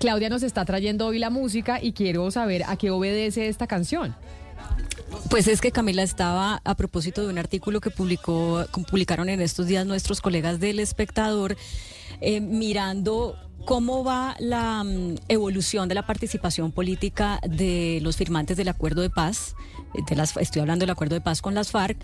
Claudia nos está trayendo hoy la música y quiero saber a qué obedece esta canción. Pues es que Camila estaba a propósito de un artículo que publicó, publicaron en estos días nuestros colegas del espectador, eh, mirando ¿Cómo va la mm, evolución de la participación política de los firmantes del acuerdo de paz? Las, estoy hablando del acuerdo de paz con las FARC,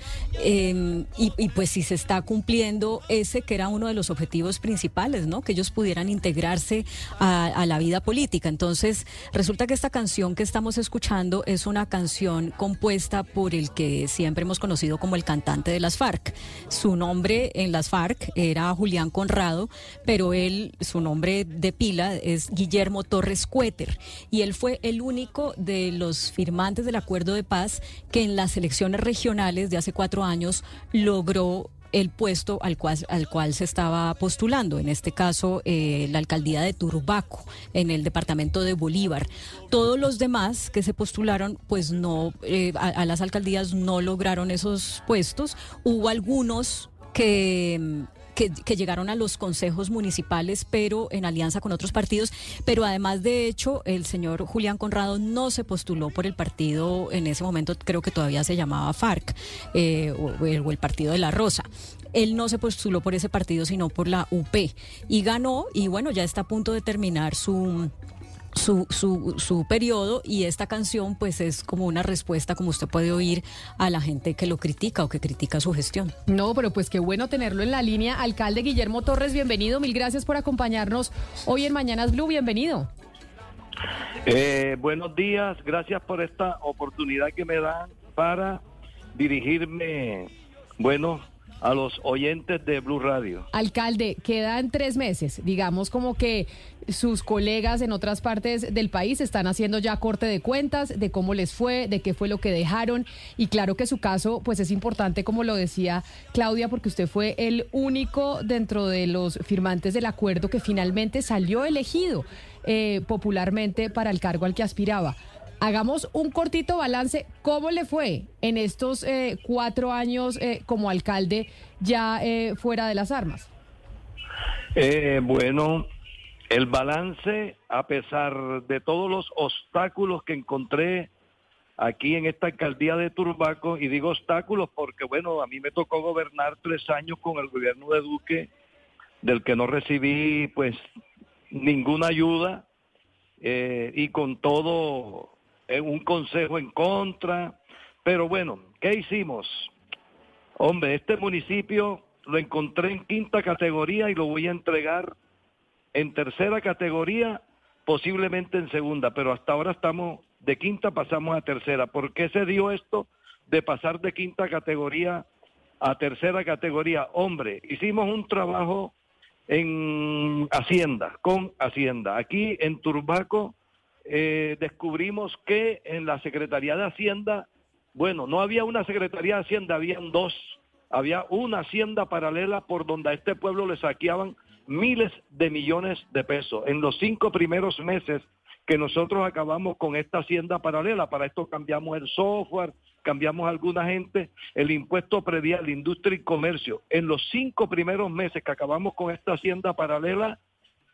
em, y, pues si se está cumpliendo ese que era uno de los objetivos principales, ¿no? Que ellos pudieran integrarse a, la vida política. Entonces, resulta que esta canción que estamos escuchando es una canción compuesta por el que siempre hemos conocido como el cantante de las FARC. Su nombre en las FARC era Julián Conrado, pero él, su nombre de pila es Guillermo Torres Cuéter y él fue el único de los firmantes del acuerdo de paz que en las elecciones regionales de hace cuatro años logró el puesto al cual, al cual se estaba postulando, en este caso eh, la alcaldía de Turbaco, en el departamento de Bolívar. Todos los demás que se postularon, pues no, eh, a las alcaldías no lograron esos puestos. Hubo algunos que que, llegaron a los consejos municipales, pero en alianza con otros partidos. Pero además, de hecho, el señor Julián Conrado no se postuló por el partido, en ese momento creo que todavía se llamaba FARC, eh, o, el Partido de la Rosa él no se postuló por ese partido, sino por la UP. Y ganó, y bueno, ya está a punto de terminar su, su, su, su periodo y esta canción pues es como una respuesta, como usted puede oír, a la gente que lo critica o que critica su gestión. No, pero pues qué bueno tenerlo en la línea. Alcalde Guillermo Torres, bienvenido. Mil gracias por acompañarnos hoy en Mañanas Blue. Bienvenido. Eh, buenos días, gracias por esta oportunidad que me dan para dirigirme, bueno, a los oyentes de Blue Radio. Alcalde, quedan tres meses. Digamos como que sus colegas en otras partes del país están haciendo ya corte de cuentas de cómo les fue, de qué fue lo que dejaron. Y claro que su caso, pues es importante, como lo decía Claudia, porque usted fue el único dentro de los firmantes del acuerdo que finalmente salió elegido eh, popularmente para el cargo al que aspiraba. Hagamos un cortito balance. ¿Cómo le fue en estos eh, cuatro años eh, como alcalde ya eh, fuera de las armas? bueno, el balance, a pesar de todos los obstáculos que encontré aquí en esta alcaldía de Turbaco, y digo obstáculos porque, bueno, a mí me tocó gobernar tres años con el gobierno de Duque, del que no recibí, pues, ninguna ayuda, y con todo un consejo en contra. Pero bueno, ¿qué hicimos? Hombre, este municipio lo encontré en quinta categoría y lo voy a entregar en tercera categoría, posiblemente en segunda, pero hasta ahora estamos de quinta, pasamos a tercera. ¿Por qué se dio esto de pasar de quinta categoría a tercera categoría? Hombre, hicimos un trabajo en Hacienda, con Hacienda. Aquí en Turbaco eh, descubrimos que en la Secretaría de Hacienda, bueno, no había una Secretaría de Hacienda, habían dos. Había una hacienda paralela por donde a este pueblo le saqueaban miles de millones de pesos. En los cinco primeros meses que nosotros acabamos con esta hacienda paralela, para esto cambiamos el software, cambiamos alguna gente, el impuesto predial, industria y comercio. En los cinco primeros meses que acabamos con esta hacienda paralela,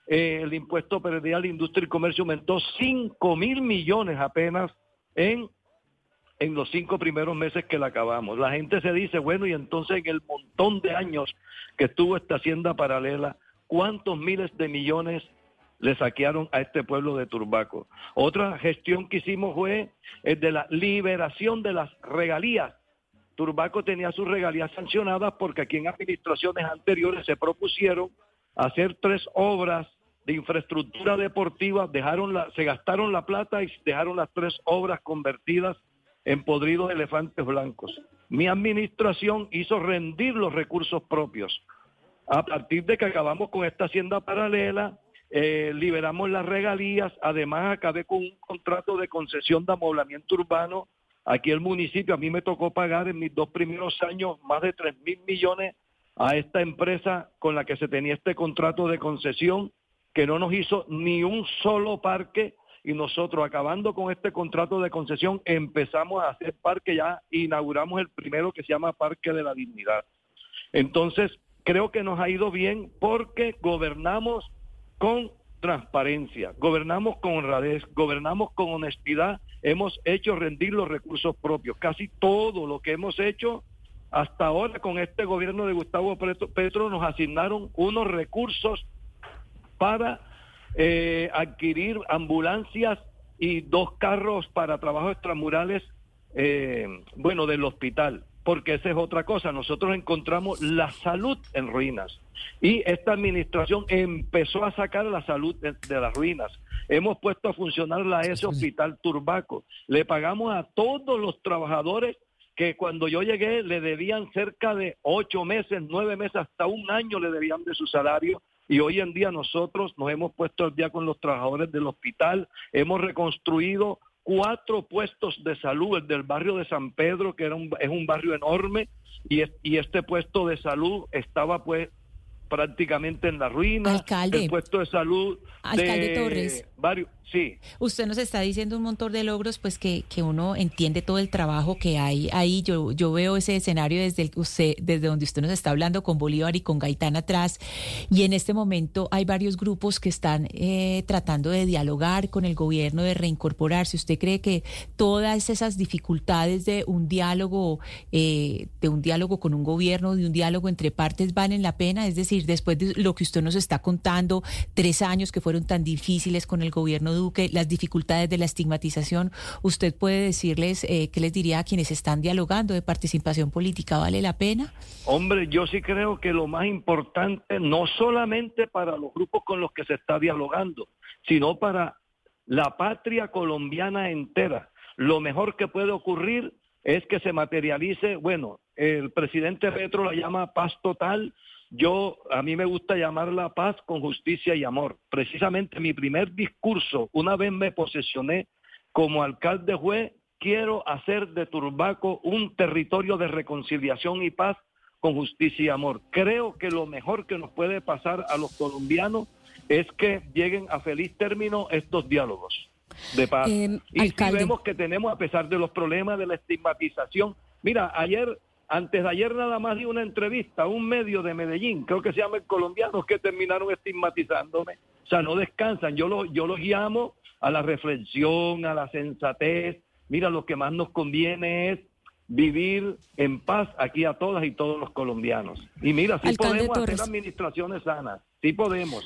eh, el impuesto predial, industria y comercio aumentó 5 mil millones apenas en, en los cinco primeros meses que la acabamos. La gente se dice, bueno, y entonces en el montón de años que estuvo esta hacienda paralela, ¿cuántos miles de millones le saquearon a este pueblo de Turbaco? Otra gestión que hicimos fue el de la liberación de las regalías. Turbaco tenía sus regalías sancionadas porque aquí en administraciones anteriores se propusieron hacer tres obras de infraestructura deportiva, dejaron la, se gastaron la plata y dejaron las tres obras convertidas en podridos elefantes blancos. Mi administración hizo rendir los recursos propios. A partir de que acabamos con esta hacienda paralela, eh, liberamos las regalías, además acabé con un contrato de concesión de amoblamiento urbano. Aquí el municipio, a mí me tocó pagar en mis dos primeros años más de 3 mil millones a esta empresa con la que se tenía este contrato de concesión, que no nos hizo ni un solo parque y nosotros acabando con este contrato de concesión empezamos a hacer parque, ya inauguramos el primero que se llama Parque de la Dignidad. Entonces, creo que nos ha ido bien porque gobernamos con transparencia, gobernamos con honradez, gobernamos con honestidad, hemos hecho rendir los recursos propios. Casi todo lo que hemos hecho hasta ahora con este gobierno de Gustavo Petro nos asignaron unos recursos para eh, adquirir ambulancias y dos carros para trabajos extramurales, eh, bueno, del hospital porque esa es otra cosa. Nosotros encontramos la salud en ruinas y esta administración empezó a sacar la salud de, las ruinas. Hemos puesto a funcionar la S Hospital Turbaco. Le pagamos a todos los trabajadores que cuando yo llegué le debían cerca de ocho meses, nueve meses, hasta un año le debían de su salario. Y hoy en día nosotros nos hemos puesto al día con los trabajadores del hospital, hemos reconstruido cuatro puestos de salud, el del barrio de San Pedro, que era un, es un barrio enorme, y, y este puesto de salud estaba pues prácticamente en la ruina. Alcalde. El puesto de salud Alcalde Torres. Varios, sí. Usted nos está diciendo un montón de logros, pues que, que uno entiende todo el trabajo que hay ahí. Yo, yo veo ese escenario desde, el, usted, desde donde usted nos está hablando con Bolívar y con Gaitán atrás. Y en este momento hay varios grupos que están eh, tratando de dialogar con el gobierno, de reincorporarse. ¿Usted cree que todas esas dificultades de un diálogo, eh, de un diálogo con un gobierno, de un diálogo entre partes, valen la pena? Es decir, después de lo que usted nos está contando, tres años que fueron tan difíciles con el gobierno Duque, las dificultades de la estigmatización, ¿usted puede decirles eh, qué les diría a quienes están dialogando de participación política? ¿Vale la pena? Hombre, yo sí creo que lo más importante, no solamente para los grupos con los que se está dialogando, sino para la patria colombiana entera. Lo mejor que puede ocurrir es que se materialice, bueno, el presidente Petro la llama paz total, yo, a mí me gusta llamarla paz con justicia y amor. Precisamente mi primer discurso, una vez me posesioné como alcalde juez, quiero hacer de Turbaco un territorio de reconciliación y paz con justicia y amor. Creo que lo mejor que nos puede pasar a los colombianos es que lleguen a feliz término estos diálogos de paz. Eh, y si vemos que tenemos, a pesar de los problemas de la estigmatización, mira, ayer antes de ayer nada más di una entrevista a un medio de Medellín, creo que se llama el colombiano, que terminaron estigmatizándome. O sea, no descansan. Yo los, yo los llamo a la reflexión, a la sensatez. Mira, lo que más nos conviene es vivir en paz aquí a todas y todos los colombianos. Y mira, sí podemos hacer administraciones sanas, sí podemos.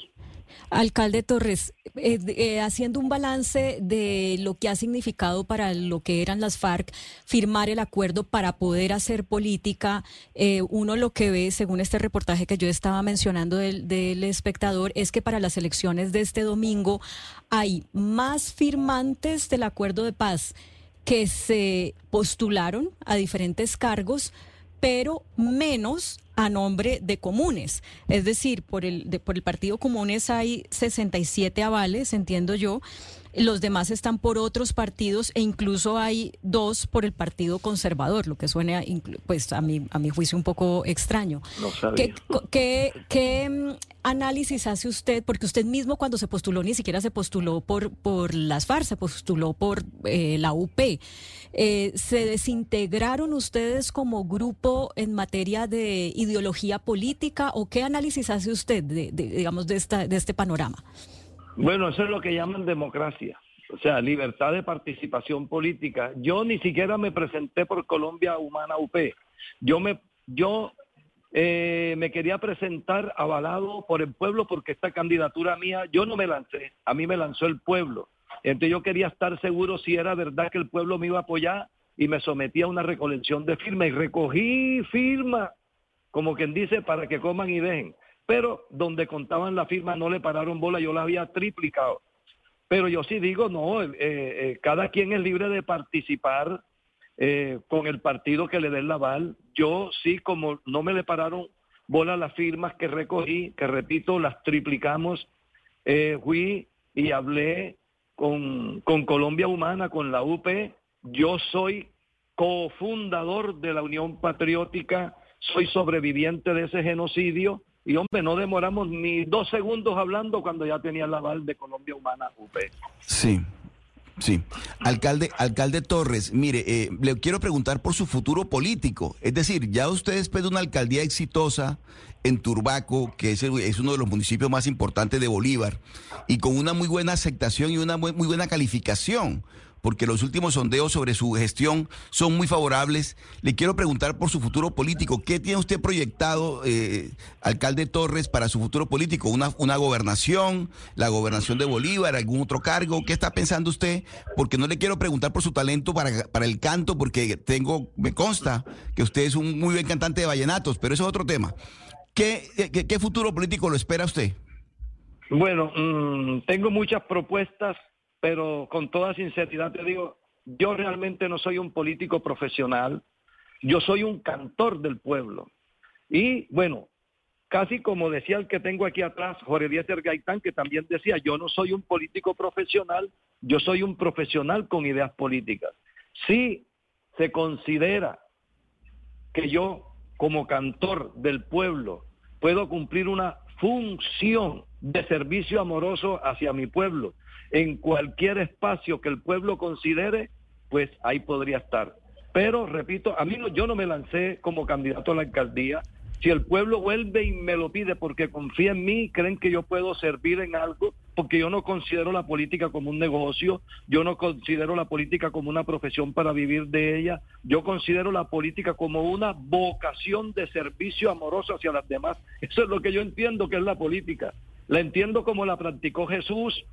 Alcalde Torres, eh, eh, haciendo un balance de lo que ha significado para lo que eran las FARC firmar el acuerdo para poder hacer política, eh, uno lo que ve, según este reportaje que yo estaba mencionando del, del espectador, es que para las elecciones de este domingo hay más firmantes del acuerdo de paz que se postularon a diferentes cargos, pero menos a nombre de comunes. Es decir, por el, por el Partido Comunes hay 67 avales, entiendo yo. Los demás están por otros partidos e incluso hay dos por el Partido Conservador, lo que suena, pues a mi, a mi juicio, un poco extraño. ¿Qué, qué, mm, análisis hace usted? Porque usted mismo cuando se postuló ni siquiera se postuló por, por las FARC, se postuló por eh, la UP. Eh, ¿Se desintegraron ustedes como grupo en materia de ideología política o qué análisis hace usted, de, digamos, de, esta, de este panorama? Bueno, eso es lo que llaman democracia, o sea, libertad de participación política. Yo ni siquiera me presenté por Colombia Humana UP. Yo me, yo eh, me quería presentar avalado por el pueblo porque esta candidatura mía, yo no me lancé, a mí me lanzó el pueblo. Entonces yo quería estar seguro si era verdad que el pueblo me iba a apoyar y me sometí a una recolección de firmas y recogí firmas, como quien dice, para que coman y dejen pero donde contaban la firma no le pararon bola, yo la había triplicado. Pero yo sí digo, no, eh, eh, cada quien es libre de participar eh, con el partido que le dé el aval. Yo sí, como no me le pararon bola las firmas que recogí, que repito, las triplicamos, fui y hablé con, con Colombia Humana, con la UP. Yo soy cofundador de la Unión Patriótica, soy sobreviviente de ese genocidio y hombre, no demoramos ni dos segundos hablando cuando ya tenía el aval de Colombia Humana UP. Sí. Sí. Alcalde, alcalde Torres, mire, eh, le quiero preguntar por su futuro político. Es decir, ya usted después de una alcaldía exitosa en Turbaco, que es, es, uno de los municipios más importantes de Bolívar, y con una muy buena aceptación y una muy buena calificación porque los últimos sondeos sobre su gestión son muy favorables. Le quiero preguntar por su futuro político. ¿Qué tiene usted proyectado, eh, alcalde Torres, para su futuro político? ¿Una, ¿Una gobernación, la gobernación de Bolívar, algún otro cargo? ¿Qué está pensando usted? Porque no le quiero preguntar por su talento para, para el canto, porque tengo, me consta que usted es un muy buen cantante de vallenatos, pero eso es otro tema. ¿Qué, qué, futuro político lo espera usted? Bueno, mm, tengo muchas propuestas pero con toda sinceridad te digo, yo realmente no soy un político profesional, yo soy un cantor del pueblo. Y bueno, casi como decía el que tengo aquí atrás, Jorge Díaz Gaitán, que también decía, yo no soy un político profesional, yo soy un profesional con ideas políticas. Si se considera que yo, como cantor del pueblo, puedo cumplir una función de servicio amoroso hacia mi pueblo, en cualquier espacio que el pueblo considere, pues ahí podría estar. Pero, repito, a mí no, yo no me lancé como candidato a la alcaldía. Si el pueblo vuelve y me lo pide porque confía en mí, creen que yo puedo servir en algo, porque yo no considero la política como un negocio, yo no considero la política como una profesión para vivir de ella, yo considero la política como una vocación de servicio amoroso hacia las demás. Eso es lo que yo entiendo que es la política. La entiendo como la practicó Jesús,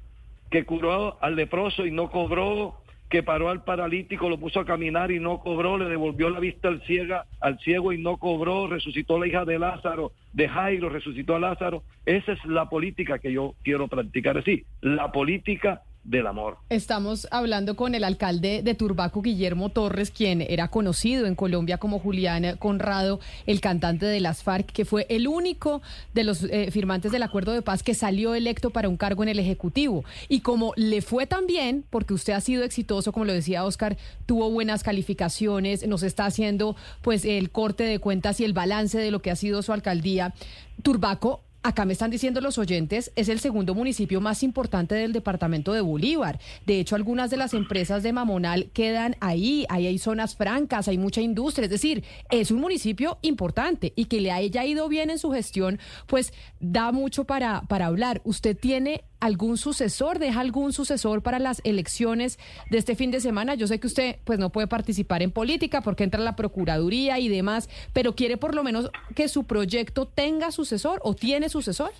que curó al leproso y no cobró, que paró al paralítico, lo puso a caminar y no cobró, le devolvió la vista al, ciega, al ciego y no cobró, resucitó la hija de Lázaro, de Jairo, resucitó a Lázaro. Esa es la política que yo quiero practicar, así, la política del amor. Estamos hablando con el alcalde de Turbaco, Guillermo Torres, quien era conocido en Colombia como Julián Conrado, el cantante de las FARC, que fue el único de los eh, firmantes del acuerdo de paz que salió electo para un cargo en el Ejecutivo. Y como le fue tan bien, porque usted ha sido exitoso, como lo decía Oscar, tuvo buenas calificaciones, nos está haciendo pues el corte de cuentas y el balance de lo que ha sido su alcaldía, Turbaco Acá me están diciendo los oyentes, es el segundo municipio más importante del departamento de Bolívar. De hecho, algunas de las empresas de Mamonal quedan ahí, ahí hay zonas francas, hay mucha industria, es decir, es un municipio importante y que le haya ido bien en su gestión, pues da mucho para, para hablar. ¿Usted tiene algún sucesor, deja algún sucesor para las elecciones de este fin de semana? Yo sé que usted pues no puede participar en política porque entra la Procuraduría y demás, pero quiere por lo menos que su proyecto tenga sucesor o tiene sucesor.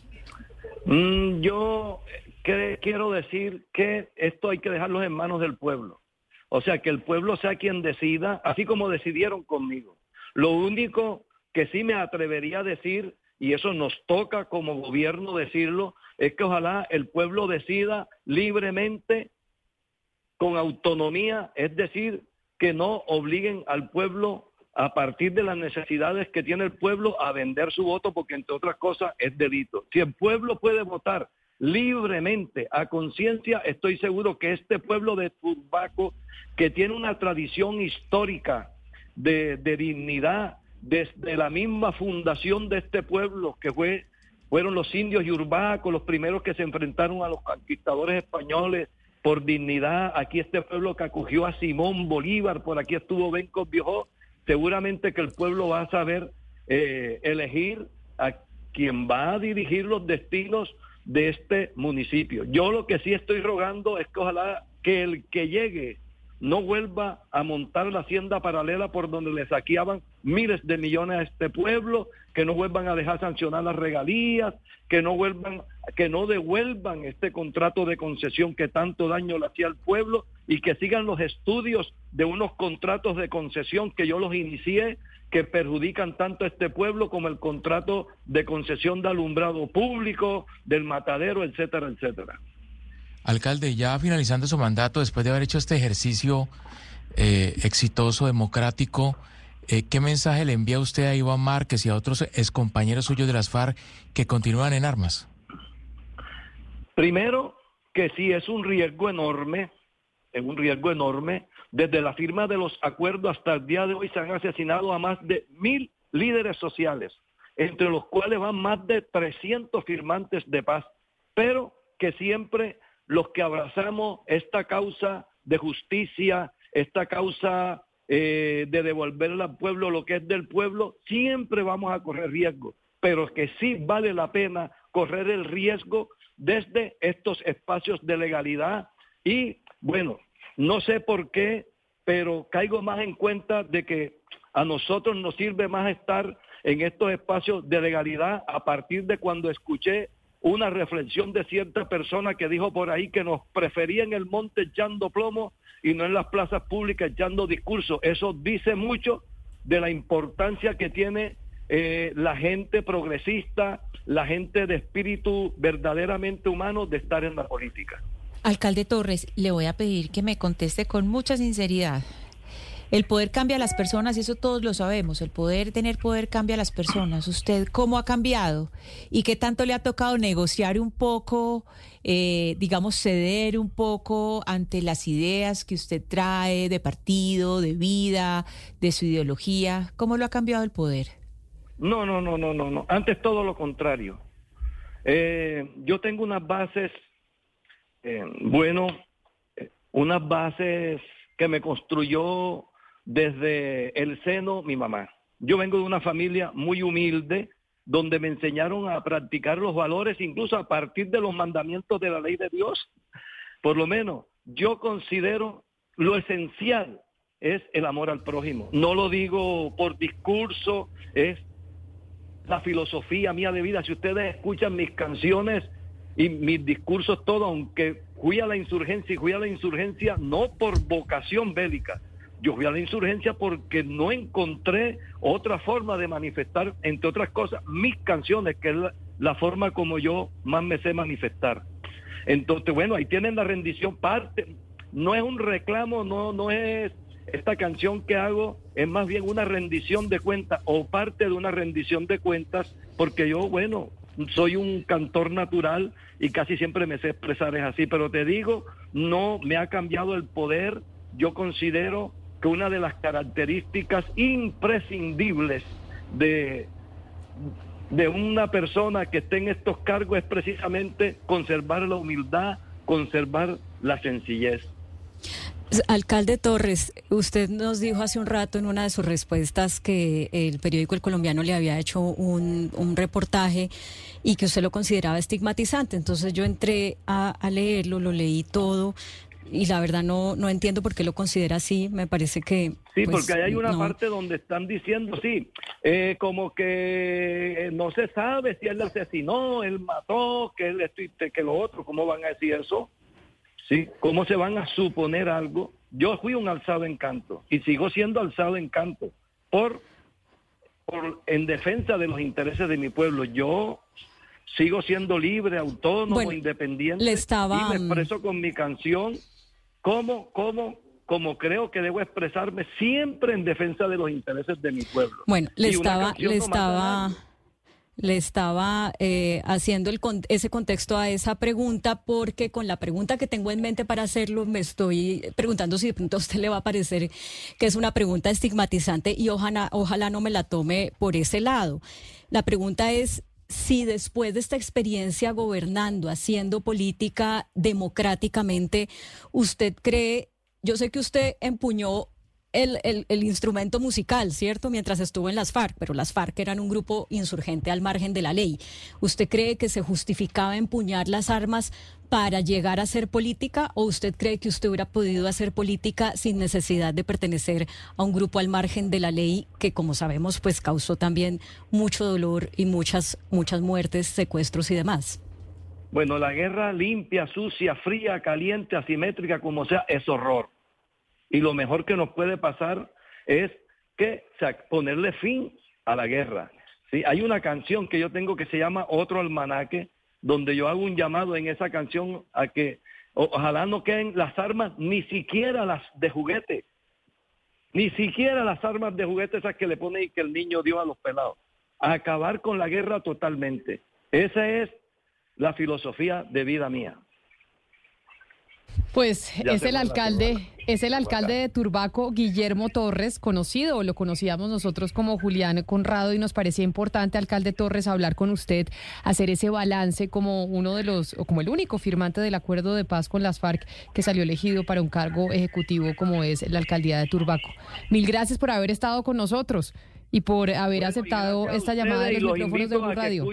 Mm, yo quiero decir que esto hay que dejarlo en manos del pueblo. O sea, que el pueblo sea quien decida, así como decidieron conmigo. Lo único que sí me atrevería a decir, y eso nos toca como gobierno decirlo, es que ojalá el pueblo decida libremente, con autonomía, es decir, que no obliguen al pueblo a partir de las necesidades que tiene el pueblo a vender su voto, porque entre otras cosas es delito. Si el pueblo puede votar libremente, a conciencia, estoy seguro que este pueblo de Turbaco, que tiene una tradición histórica de, de dignidad, desde la misma fundación de este pueblo, que fue fueron los indios yurbacos los primeros que se enfrentaron a los conquistadores españoles por dignidad. Aquí este pueblo que acogió a Simón Bolívar, por aquí estuvo Benco Viejo. Seguramente que el pueblo va a saber eh, elegir a quien va a dirigir los destinos de este municipio. Yo lo que sí estoy rogando es que ojalá que el que llegue no vuelva a montar la hacienda paralela por donde le saqueaban miles de millones a este pueblo, que no vuelvan a dejar sancionar las regalías, que no vuelvan, que no devuelvan este contrato de concesión que tanto daño le hacía al pueblo y que sigan los estudios de unos contratos de concesión que yo los inicié que perjudican tanto a este pueblo como el contrato de concesión de alumbrado público, del matadero, etcétera, etcétera. Alcalde, ya finalizando su mandato, después de haber hecho este ejercicio eh, exitoso, democrático, eh, ¿qué mensaje le envía usted a Iván Márquez y a otros excompañeros suyos de las FARC que continúan en armas? Primero, que sí es un riesgo enorme, es un riesgo enorme. Desde la firma de los acuerdos hasta el día de hoy se han asesinado a más de mil líderes sociales, entre los cuales van más de 300 firmantes de paz, pero que siempre los que abrazamos esta causa de justicia, esta causa eh, de devolverle al pueblo lo que es del pueblo, siempre vamos a correr riesgo, pero que sí vale la pena correr el riesgo desde estos espacios de legalidad. Y bueno, no sé por qué, pero caigo más en cuenta de que a nosotros nos sirve más estar en estos espacios de legalidad a partir de cuando escuché una reflexión de cierta persona que dijo por ahí que nos prefería en el monte echando plomo y no en las plazas públicas echando discursos. Eso dice mucho de la importancia que tiene eh, la gente progresista, la gente de espíritu verdaderamente humano de estar en la política. Alcalde Torres, le voy a pedir que me conteste con mucha sinceridad. El poder cambia a las personas eso todos lo sabemos. El poder tener poder cambia a las personas. ¿Usted cómo ha cambiado? ¿Y qué tanto le ha tocado negociar un poco, eh, digamos, ceder un poco ante las ideas que usted trae de partido, de vida, de su ideología? ¿Cómo lo ha cambiado el poder? No, no, no, no, no, no. Antes todo lo contrario. Eh, yo tengo unas bases eh, bueno, unas bases que me construyó desde el seno mi mamá. Yo vengo de una familia muy humilde, donde me enseñaron a practicar los valores, incluso a partir de los mandamientos de la ley de Dios. Por lo menos, yo considero lo esencial es el amor al prójimo. No lo digo por discurso, es la filosofía mía de vida. Si ustedes escuchan mis canciones, y mis discursos todos, aunque fui a la insurgencia y fui a la insurgencia no por vocación bélica, yo fui a la insurgencia porque no encontré otra forma de manifestar, entre otras cosas, mis canciones, que es la, forma como yo más me sé manifestar. Entonces, bueno, ahí tienen la rendición parte, no es un reclamo, no, no es esta canción que hago, es más bien una rendición de cuentas o parte de una rendición de cuentas, porque yo, bueno, soy un cantor natural y casi siempre me sé expresar es así, pero te digo, no me ha cambiado el poder. Yo considero que una de las características imprescindibles de, de una persona que esté en estos cargos es precisamente conservar la humildad, conservar la sencillez. Alcalde Torres, usted nos dijo hace un rato en una de sus respuestas que el periódico El Colombiano le había hecho un, reportaje y que usted lo consideraba estigmatizante. Entonces yo entré a, leerlo, lo leí todo y la verdad no, no entiendo por qué lo considera así. Me parece que... Sí, pues, porque hay una parte donde están diciendo, sí, eh, como que no se sabe si él asesinó, él mató, que él esto que lo otro. ¿Cómo van a decir eso? ¿sí? ¿Cómo se van a suponer algo? Yo fui un alzado en canto y sigo siendo alzado en canto por, por en defensa de los intereses de mi pueblo. Yo sigo siendo libre, autónomo, independiente estaba... y me expreso con mi canción como, como, como creo que debo expresarme siempre en defensa de los intereses de mi pueblo. Bueno, le estaba, le estaba le estaba eh, haciendo el, ese contexto a esa pregunta porque con la pregunta que tengo en mente para hacerlo me estoy preguntando si de pronto a usted le va a parecer que es una pregunta estigmatizante y ojalá, ojalá no me la tome por ese lado. La pregunta es si después de esta experiencia gobernando, haciendo política democráticamente, usted cree, yo sé que usted empuñó el, el, instrumento musical, ¿cierto? Mientras estuvo en las FARC, pero las FARC eran un grupo insurgente al margen de la ley. ¿Usted cree que se justificaba empuñar las armas para llegar a hacer política o usted cree que usted hubiera podido hacer política sin necesidad de pertenecer a un grupo al margen de la ley que, como sabemos, pues causó también mucho dolor y muchas, muchas muertes, secuestros y demás? Bueno, la guerra limpia, sucia, fría, caliente, asimétrica, como sea, es horror y lo mejor que nos puede pasar es que ponerle fin a la guerra. ¿sí? Hay una canción que yo tengo que se llama Otro Almanaque, donde yo hago un llamado en esa canción a que ojalá no queden las armas, ni siquiera las de juguete, ni siquiera las armas de juguete esas que le pone y que el niño dio a los pelados. A acabar con la guerra totalmente. Esa es la filosofía de vida mía. Pues es el alcalde, es el alcalde de Turbaco, Guillermo Torres, conocido, lo conocíamos nosotros como Julián Conrado y nos parecía importante, alcalde Torres, hablar con usted, hacer ese balance como uno de los, o como el único firmante del acuerdo de paz con las FARC que salió elegido para un cargo ejecutivo como es la alcaldía de Turbaco. Mil gracias por haber estado con nosotros y por haber aceptado esta llamada de los micrófonos de Blue Radio.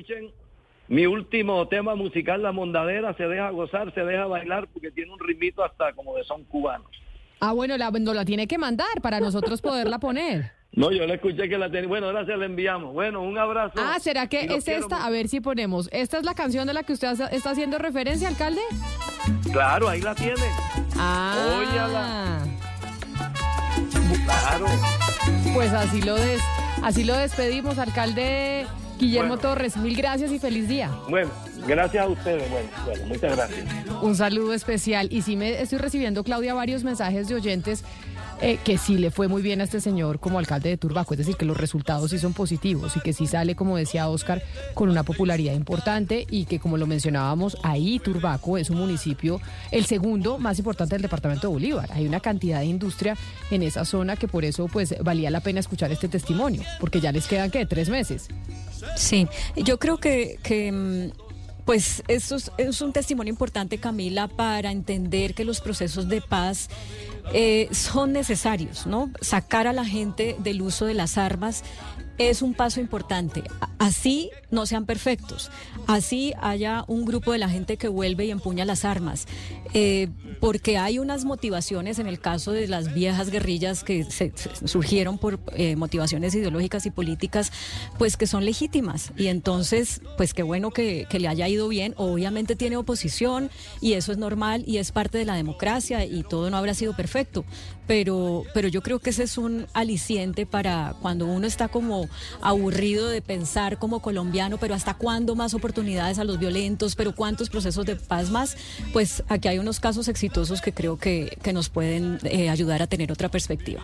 Mi último tema musical, La Mondadera, se deja gozar, se deja bailar porque tiene un ritmito hasta como de son cubanos. Ah, bueno, la, no la tiene que mandar para nosotros poderla poner. No, yo le escuché que la tenía. Bueno, ahora se la enviamos. Bueno, un abrazo. Ah, ¿será que es esta? A ver si ponemos. ¿Esta es la canción de la que usted está haciendo referencia, alcalde? Claro, ahí la tiene. Ah. Óyala. Claro. Pues así lo, des, así lo despedimos, alcalde Guillermo Torres, mil gracias y feliz día. Bueno, gracias a ustedes. Bueno, bueno, muchas gracias. Un saludo especial. Y sí me estoy recibiendo, Claudia, varios mensajes de oyentes eh, que sí le fue muy bien a este señor como alcalde de Turbaco, es decir, que los resultados sí son positivos y que sí sale, como decía Oscar, con una popularidad importante y que, como lo mencionábamos, ahí Turbaco es un municipio, el segundo más importante del departamento de Bolívar. Hay una cantidad de industria en esa zona que por eso pues valía la pena escuchar este testimonio, porque ya les quedan, ¿qué? Tres meses. Sí, yo creo que... que mm, pues eso es, un testimonio importante, Camila, para entender que los procesos de paz eh, son necesarios, ¿no? Sacar a la gente del uso de las armas es un paso importante. Así no sean perfectos, así haya un grupo de la gente que vuelve y empuña las armas, eh, porque hay unas motivaciones en el caso de las viejas guerrillas que se, surgieron por eh, motivaciones ideológicas y políticas, pues que son legítimas. Y entonces, pues qué bueno que, que le haya ido bien. Obviamente tiene oposición y eso es normal y es parte de la democracia y todo no habrá sido perfecto, pero, pero yo creo que ese es un aliciente para cuando uno está como aburrido de pensar como colombiano, pero hasta cuándo más oportunidades a los violentos, pero cuántos procesos de paz más, pues aquí hay unos casos exitosos que creo que, que nos pueden eh, ayudar a tener otra perspectiva.